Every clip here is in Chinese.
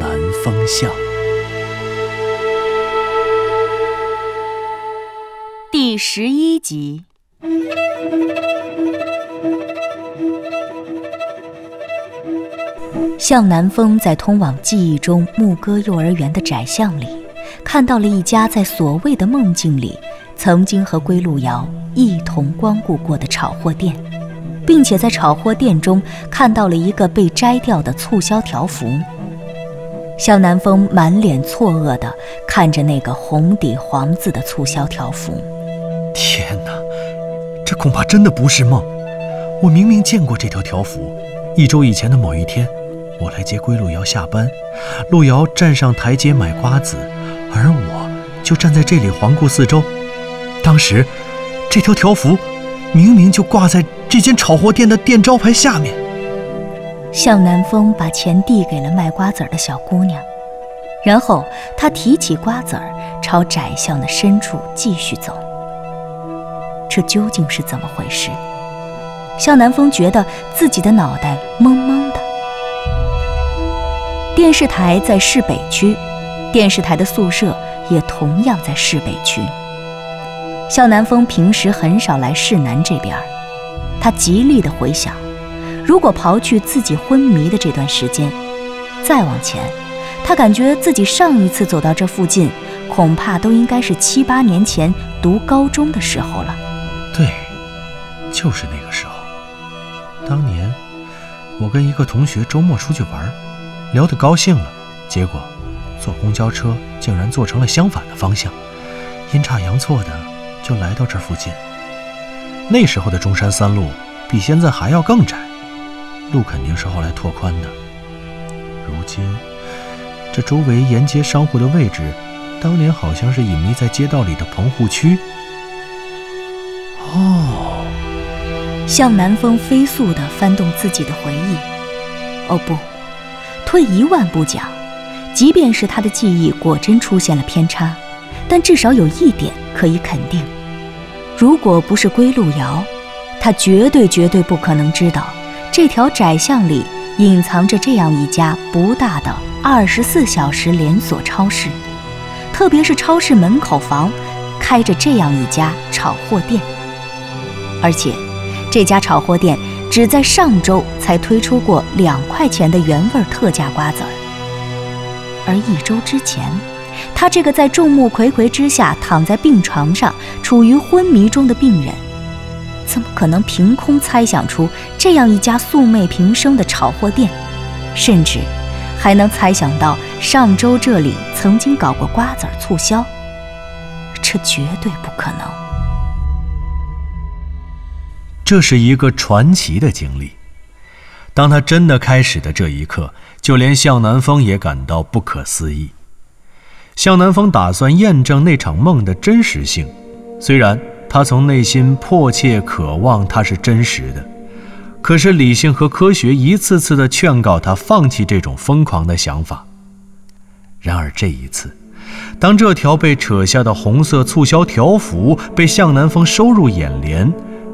南风向》第十一集。向南风在通往记忆中牧歌幼儿园的窄巷里，看到了一家在所谓的梦境里曾经和归路遥一同光顾过的炒货店，并且在炒货店中看到了一个被摘掉的促销条幅。向南风满脸错愕地看着那个红底黄字的促销条幅。天哪，这恐怕真的不是梦！我明明见过这条条幅，一周以前的某一天。我来接归路遥下班，路遥站上台阶买瓜子，而我就站在这里环顾四周。当时，这条条幅明明就挂在这间炒货店的店招牌下面。向南风把钱递给了卖瓜子的小姑娘，然后他提起瓜子儿，朝窄巷的深处继续走。这究竟是怎么回事？向南风觉得自己的脑袋懵懵的。电视台在市北区，电视台的宿舍也同样在市北区。向南风平时很少来市南这边，他极力的回想，如果刨去自己昏迷的这段时间，再往前，他感觉自己上一次走到这附近，恐怕都应该是七八年前读高中的时候了。对，就是那个时候。当年，我跟一个同学周末出去玩。聊得高兴了，结果坐公交车竟然坐成了相反的方向，阴差阳错的就来到这附近。那时候的中山三路比现在还要更窄，路肯定是后来拓宽的。如今这周围沿街商户的位置，当年好像是隐秘在街道里的棚户区。哦，向南风飞速地翻动自己的回忆。哦不。退一万步讲，即便是他的记忆果真出现了偏差，但至少有一点可以肯定：如果不是归路遥，他绝对绝对不可能知道这条窄巷里隐藏着这样一家不大的二十四小时连锁超市，特别是超市门口房开着这样一家炒货店，而且这家炒货店。只在上周才推出过两块钱的原味特价瓜子儿，而一周之前，他这个在众目睽睽之下躺在病床上、处于昏迷中的病人，怎么可能凭空猜想出这样一家素昧平生的炒货店，甚至还能猜想到上周这里曾经搞过瓜子儿促销？这绝对不可能。这是一个传奇的经历。当他真的开始的这一刻，就连向南风也感到不可思议。向南风打算验证那场梦的真实性，虽然他从内心迫切渴望它是真实的，可是理性和科学一次次的劝告他放弃这种疯狂的想法。然而这一次，当这条被扯下的红色促销条幅被向南风收入眼帘，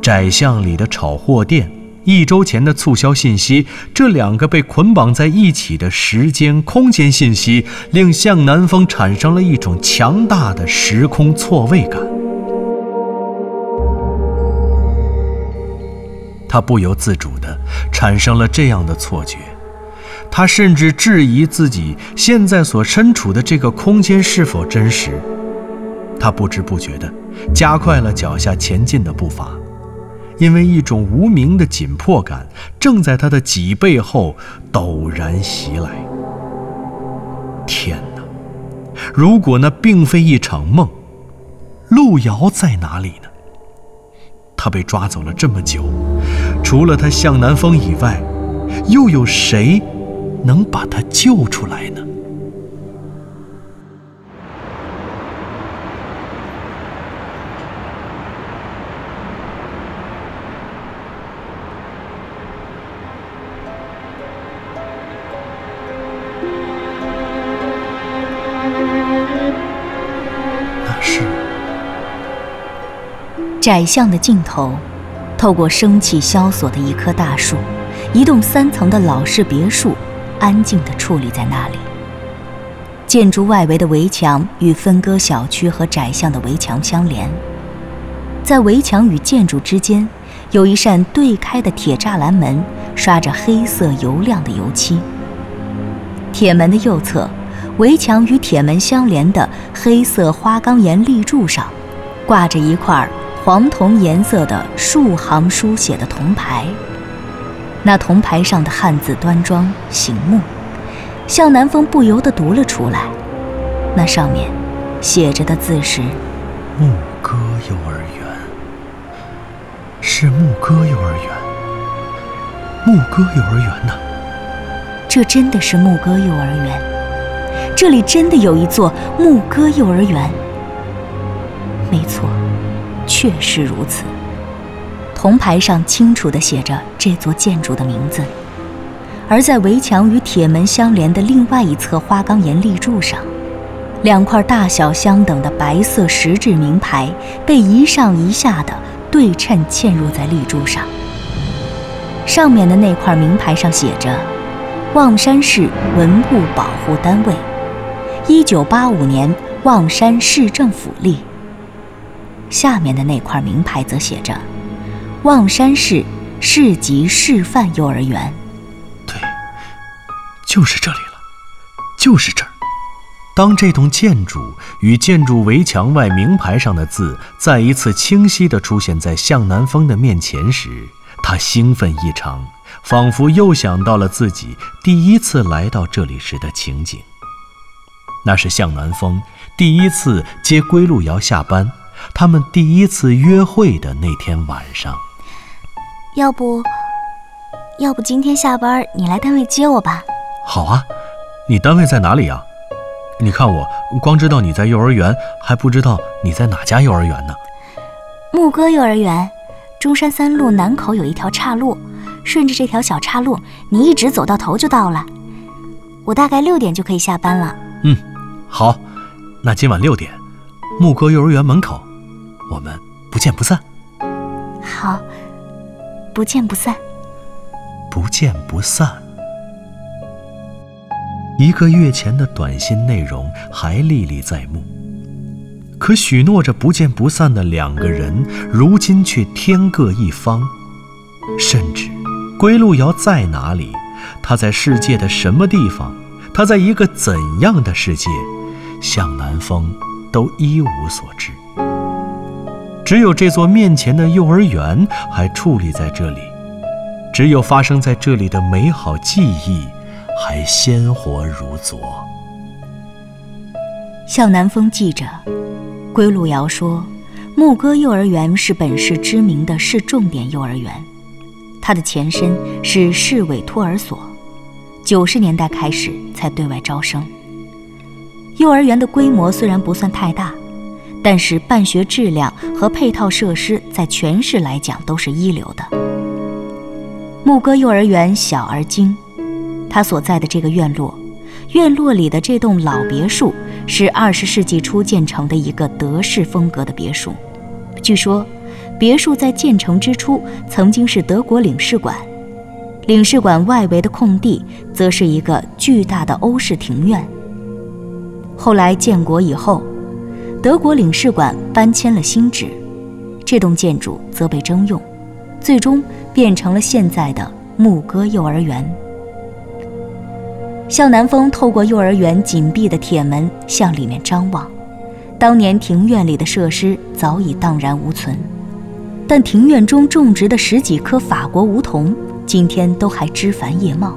窄巷里的炒货店，一周前的促销信息，这两个被捆绑在一起的时间、空间信息，令向南风产生了一种强大的时空错位感。他不由自主地产生了这样的错觉，他甚至质疑自己现在所身处的这个空间是否真实。他不知不觉地加快了脚下前进的步伐。因为一种无名的紧迫感正在他的脊背后陡然袭来。天哪！如果那并非一场梦，路遥在哪里呢？他被抓走了这么久，除了他向南风以外，又有谁能把他救出来呢？窄巷的尽头，透过生气萧索的一棵大树，一栋三层的老式别墅，安静地矗立在那里。建筑外围的围墙与分割小区和窄巷的围墙相连，在围墙与建筑之间，有一扇对开的铁栅栏门，刷着黑色油亮的油漆。铁门的右侧，围墙与铁门相连的黑色花岗岩立柱上，挂着一块黄铜颜色的数行书写的铜牌。那铜牌上的汉字端庄醒目，向南风不由得读了出来。那上面写着的字是“牧歌幼儿园”，是牧歌幼儿园，牧歌幼儿园呢。这真的是牧歌幼儿园，这里真的有一座牧歌幼儿园。没错，确实如此。铜牌上清楚地写着这座建筑的名字，而在围墙与铁门相连的另外一侧花岗岩立柱上，两块大小相等的白色石质名牌被一上一下的对称嵌入在立柱上。上面的那块名牌上写着。望山市文物保护单位，一九八五年望山市政府立。下面的那块名牌则写着“望山市市级示范幼儿园”。对，就是这里了，就是这儿。当这栋建筑与建筑围墙外名牌上的字再一次清晰地出现在向南风的面前时，他兴奋异常。仿佛又想到了自己第一次来到这里时的情景。那是向南风第一次接归路遥下班，他们第一次约会的那天晚上。要不，要不今天下班你来单位接我吧？好啊，你单位在哪里呀？你看我光知道你在幼儿园，还不知道你在哪家幼儿园呢。牧歌幼儿园，中山三路南口有一条岔路。顺着这条小岔路，你一直走到头就到了。我大概六点就可以下班了。嗯，好，那今晚六点，牧歌幼儿园门口，我们不见不散。好，不见不散。不见不散。一个月前的短信内容还历历在目，可许诺着不见不散的两个人，如今却天各一方，甚至。归路遥在哪里？他在世界的什么地方？他在一个怎样的世界？向南风都一无所知。只有这座面前的幼儿园还矗立在这里，只有发生在这里的美好记忆还鲜活如昨。向南风记者，归路遥说，牧歌幼儿园是本市知名的市重点幼儿园。它的前身是市委托儿所，九十年代开始才对外招生。幼儿园的规模虽然不算太大，但是办学质量和配套设施在全市来讲都是一流的。牧歌幼儿园小而精，它所在的这个院落，院落里的这栋老别墅是二十世纪初建成的一个德式风格的别墅，据说。别墅在建成之初曾经是德国领事馆，领事馆外围的空地则是一个巨大的欧式庭院。后来建国以后，德国领事馆搬迁了新址，这栋建筑则被征用，最终变成了现在的牧歌幼儿园。向南风透过幼儿园紧闭的铁门向里面张望，当年庭院里的设施早已荡然无存。但庭院中种植的十几棵法国梧桐，今天都还枝繁叶茂。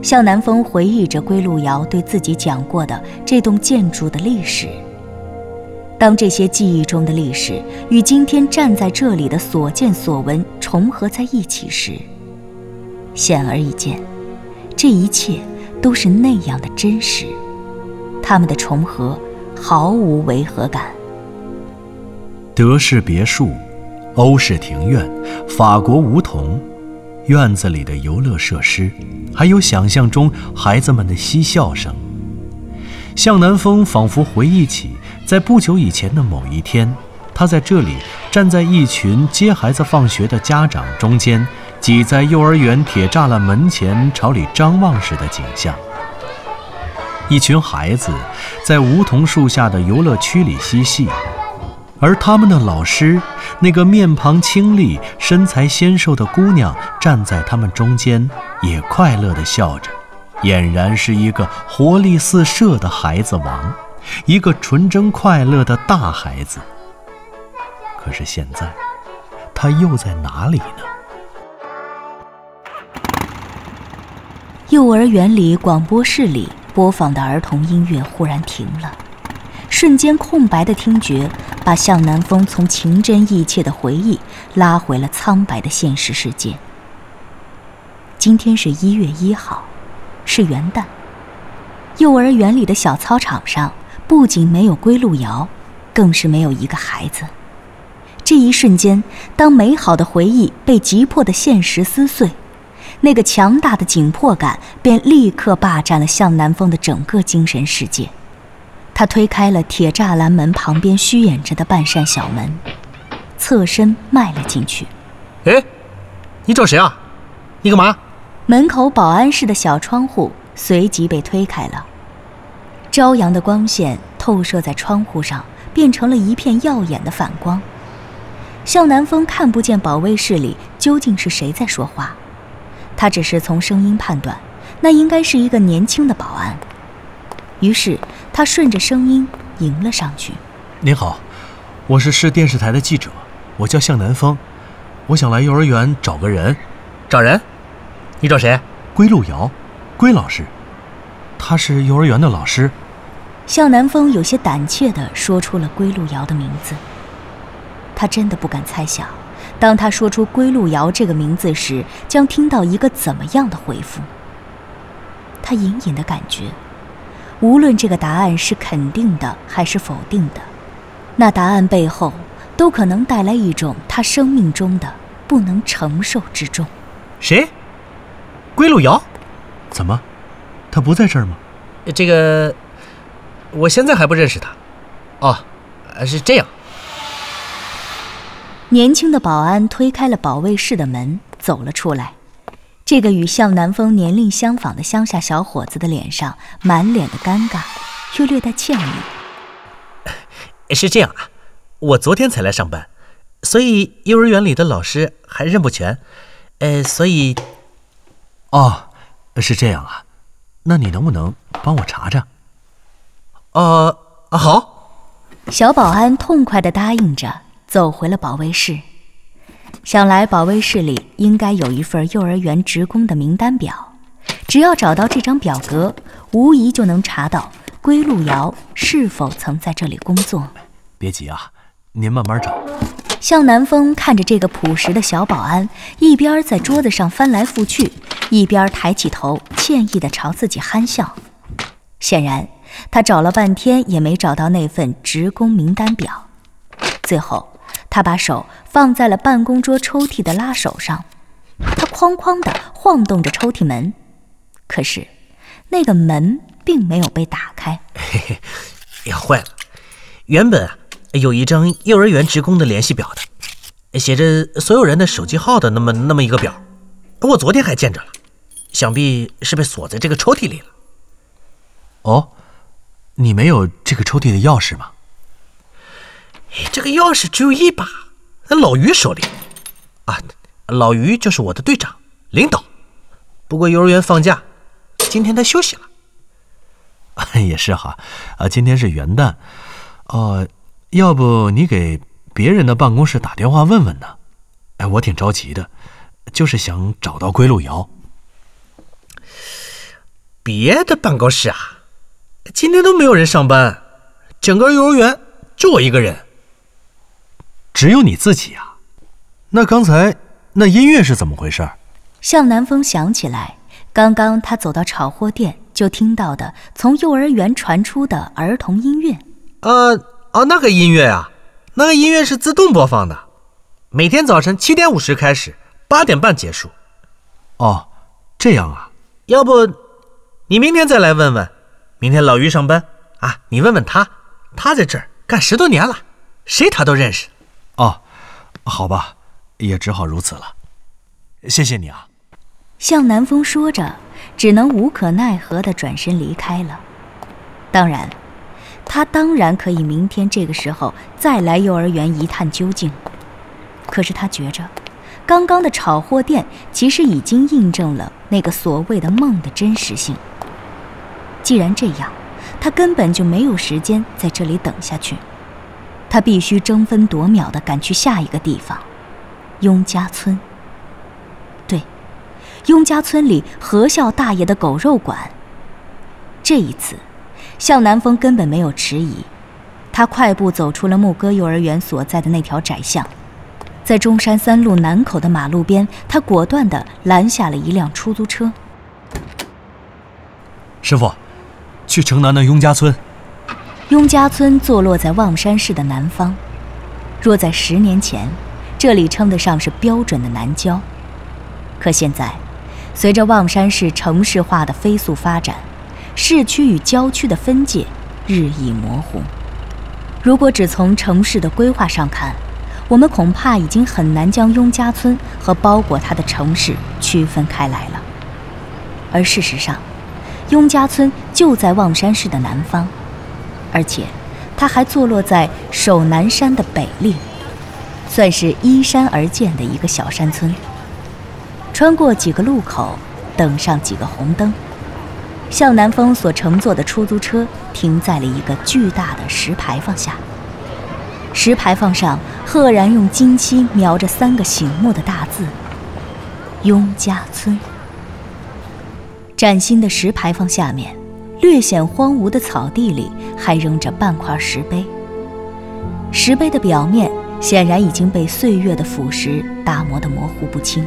向南风回忆着归路遥对自己讲过的这栋建筑的历史。当这些记忆中的历史与今天站在这里的所见所闻重合在一起时，显而易见，这一切都是那样的真实，他们的重合毫无违和感。德式别墅。欧式庭院，法国梧桐，院子里的游乐设施，还有想象中孩子们的嬉笑声。向南风仿佛回忆起，在不久以前的某一天，他在这里站在一群接孩子放学的家长中间，挤在幼儿园铁栅栏门前朝里张望时的景象。一群孩子在梧桐树下的游乐区里嬉戏，而他们的老师，那个面庞清丽、身材纤瘦的姑娘，站在他们中间，也快乐地笑着，俨然是一个活力四射的孩子王，一个纯真快乐的大孩子。可是现在，他又在哪里呢？幼儿园里广播室里。播放的儿童音乐忽然停了，瞬间空白的听觉把向南风从情真意切的回忆拉回了苍白的现实世界。今天是一月一号，是元旦。幼儿园里的小操场上不仅没有归路遥，更是没有一个孩子。这一瞬间，当美好的回忆被急迫的现实撕碎。那个强大的紧迫感便立刻霸占了向南风的整个精神世界。他推开了铁栅栏门旁边虚掩着的半扇小门，侧身迈了进去。哎，你找谁啊？你干嘛？门口保安室的小窗户随即被推开了，朝阳的光线透射在窗户上，变成了一片耀眼的反光。向南风看不见保卫室里究竟是谁在说话。他只是从声音判断，那应该是一个年轻的保安。于是他顺着声音迎了上去：“您好，我是市电视台的记者，我叫向南风，我想来幼儿园找个人。找人？你找谁？归路遥，归老师，他是幼儿园的老师。”向南风有些胆怯地说出了归路遥的名字。他真的不敢猜想。当他说出“归路遥”这个名字时，将听到一个怎么样的回复？他隐隐的感觉，无论这个答案是肯定的还是否定的，那答案背后都可能带来一种他生命中的不能承受之重。谁？归路遥？怎么？他不在这儿吗？这个，我现在还不认识他。哦，是这样。年轻的保安推开了保卫室的门，走了出来。这个与向南风年龄相仿的乡下小伙子的脸上满脸的尴尬，又略带歉意。是这样啊，我昨天才来上班，所以幼儿园里的老师还认不全。呃，所以……哦，是这样啊，那你能不能帮我查查？呃，好。小保安痛快地答应着。走回了保卫室，想来保卫室里应该有一份幼儿园职工的名单表，只要找到这张表格，无疑就能查到归路遥是否曾在这里工作。别急啊，您慢慢找。向南风看着这个朴实的小保安，一边在桌子上翻来覆去，一边抬起头，歉意地朝自己憨笑。显然，他找了半天也没找到那份职工名单表，最后。他把手放在了办公桌抽屉的拉手上，他哐哐地晃动着抽屉门，可是那个门并没有被打开。嘿嘿，呀，坏了！原本啊有一张幼儿园职工的联系表的，写着所有人的手机号的那么那么一个表，我昨天还见着了，想必是被锁在这个抽屉里了。哦，你没有这个抽屉的钥匙吗？这个钥匙只有一把，在老于手里。啊，老于就是我的队长、领导。不过幼儿园放假，今天他休息了。也是哈，啊，今天是元旦。哦，要不你给别人的办公室打电话问问呢？哎，我挺着急的，就是想找到归路遥。别的办公室啊，今天都没有人上班，整个幼儿园就我一个人。只有你自己啊？那刚才那音乐是怎么回事？向南风想起来，刚刚他走到炒货店就听到的从幼儿园传出的儿童音乐。呃，哦，那个音乐啊，那个音乐是自动播放的，每天早晨七点五十开始，八点半结束。哦，这样啊？要不你明天再来问问？明天老于上班啊，你问问他，他在这儿干十多年了。谁他都认识。哦，好吧，也只好如此了。谢谢你啊。向南风说着，只能无可奈何地转身离开了。当然，他当然可以明天这个时候再来幼儿园一探究竟。可是他觉着，刚刚的炒货店其实已经印证了那个所谓的梦的真实性。既然这样，他根本就没有时间在这里等下去，他必须争分夺秒地赶去下一个地方——雍家村。对，雍家村里何笑大爷的狗肉馆。这一次，向南风根本没有迟疑，他快步走出了牧歌幼儿园所在的那条窄巷。在中山三路南口的马路边，他果断地拦下了一辆出租车。师傅，去城南的雍家村。雍家村坐落在望山市的南方，若在十年前，这里称得上是标准的南郊。可现在，随着望山市城市化的飞速发展，市区与郊区的分界日益模糊。如果只从城市的规划上看，我们恐怕已经很难将雍家村和包裹它的城市区分开来了。而事实上，雍家村就在望山市的南方，而且它还坐落在守南山的北麓，算是依山而建的一个小山村。穿过几个路口，等上几个红灯，向南风所乘坐的出租车停在了一个巨大的石牌坊下。石牌坊上赫然用金漆描着三个醒目的大字：“雍家村。”崭新的石牌坊下面，略显荒芜的草地里还扔着半块石碑。石碑的表面显然已经被岁月的腐蚀打磨得模糊不清，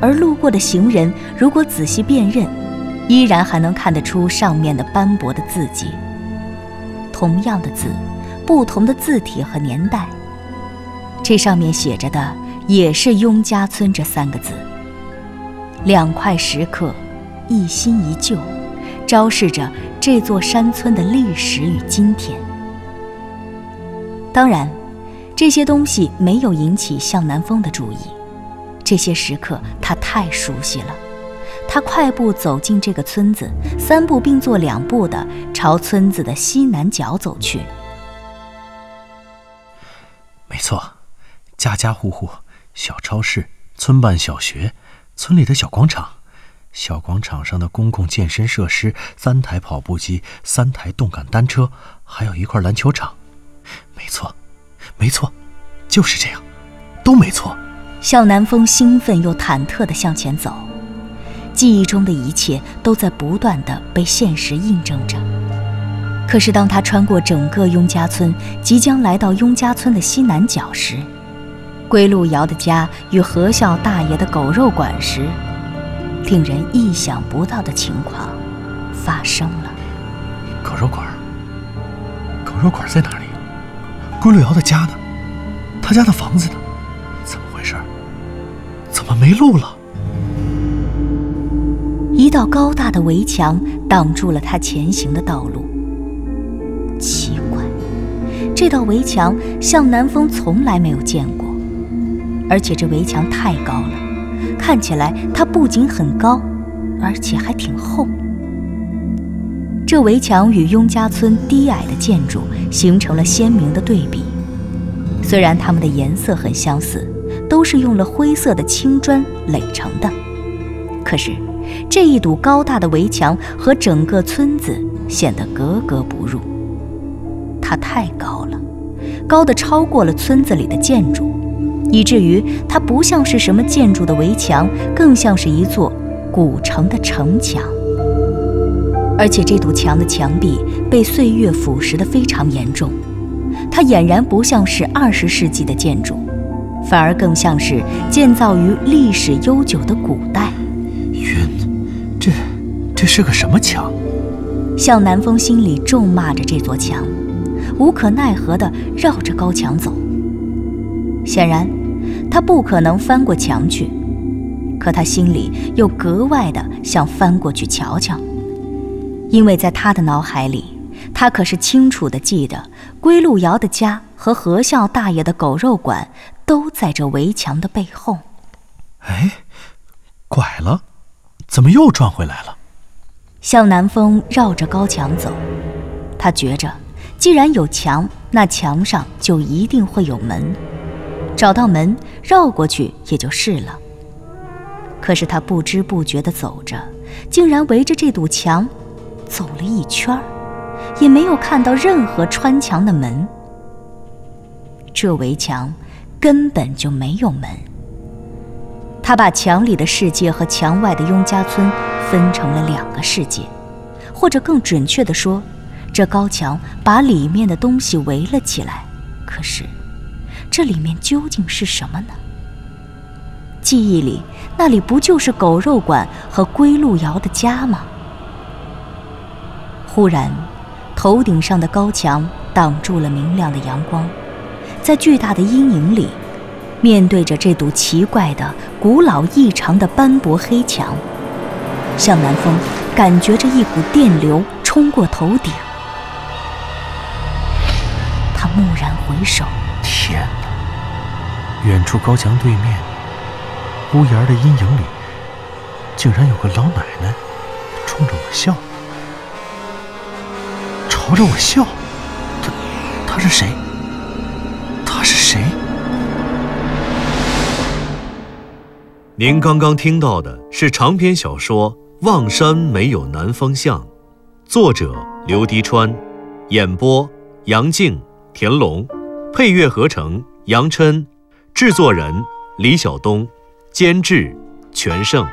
而路过的行人如果仔细辨认，依然还能看得出上面的斑驳的字迹。同样的字。不同的字体和年代，这上面写着的也是“雍家村”这三个字。两块石刻，一新一旧，昭示着这座山村的历史与今天。当然，这些东西没有引起向南风的注意，这些时刻他太熟悉了。他快步走进这个村子，三步并作两步地朝村子的西南角走去。没错，家家户户、小超市、村办小学、村里的小广场、小广场上的公共健身设施、三台跑步机、三台动感单车，还有一块篮球场。没错，没错，就是这样，都没错。向南风兴奋又忐忑地向前走，记忆中的一切都在不断地被现实印证着。可是，当他穿过整个雍家村，即将来到雍家村的西南角时，归路遥的家与何笑大爷的狗肉馆时，令人意想不到的情况发生了。狗肉馆？狗肉馆在哪里？归路瑶的家呢？他家的房子呢？怎么回事？怎么没路了？一道高大的围墙挡住了他前行的道路。奇怪，这道围墙向南风从来没有见过，而且这围墙太高了，看起来它不仅很高，而且还挺厚。这围墙与雍家村低矮的建筑形成了鲜明的对比，虽然它们的颜色很相似，都是用了灰色的青砖垒成的，可是这一堵高大的围墙和整个村子显得格格不入。它太高了，高的超过了村子里的建筑，以至于它不像是什么建筑的围墙，更像是一座古城的城墙。而且这堵墙的墙壁被岁月腐蚀得非常严重，它俨然不像是二十世纪的建筑，反而更像是建造于历史悠久的古代。晕，这这是个什么墙？向南风心里咒骂着这座墙。无可奈何地绕着高墙走。显然，他不可能翻过墙去，可他心里又格外的想翻过去瞧瞧，因为在他的脑海里，他可是清楚的记得归路遥的家和何笑大爷的狗肉馆都在这围墙的背后。哎，拐了，怎么又转回来了？向南风绕着高墙走，他觉着，既然有墙，那墙上就一定会有门。找到门，绕过去也就是了。可是他不知不觉地走着，竟然围着这堵墙走了一圈，也没有看到任何穿墙的门。这围墙根本就没有门。他把墙里的世界和墙外的雍家村分成了两个世界，或者更准确地说，这高墙把里面的东西围了起来。可是，这里面究竟是什么呢？记忆里，那里不就是狗肉馆和归路遥的家吗？忽然，头顶上的高墙挡住了明亮的阳光，在巨大的阴影里。面对着这堵奇怪的、古老异常的斑驳黑墙，向南风感觉着一股电流冲过头顶。他蓦然回首，天！远处高墙对面，屋檐的阴影里，竟然有个老奶奶冲着我笑，朝着我笑。她，她是谁？她是谁？您刚刚听到的是长篇小说《望山没有南方向》，作者刘迪川，演播杨静、田龙，配乐合成杨琛，制作人李晓东，监制全胜。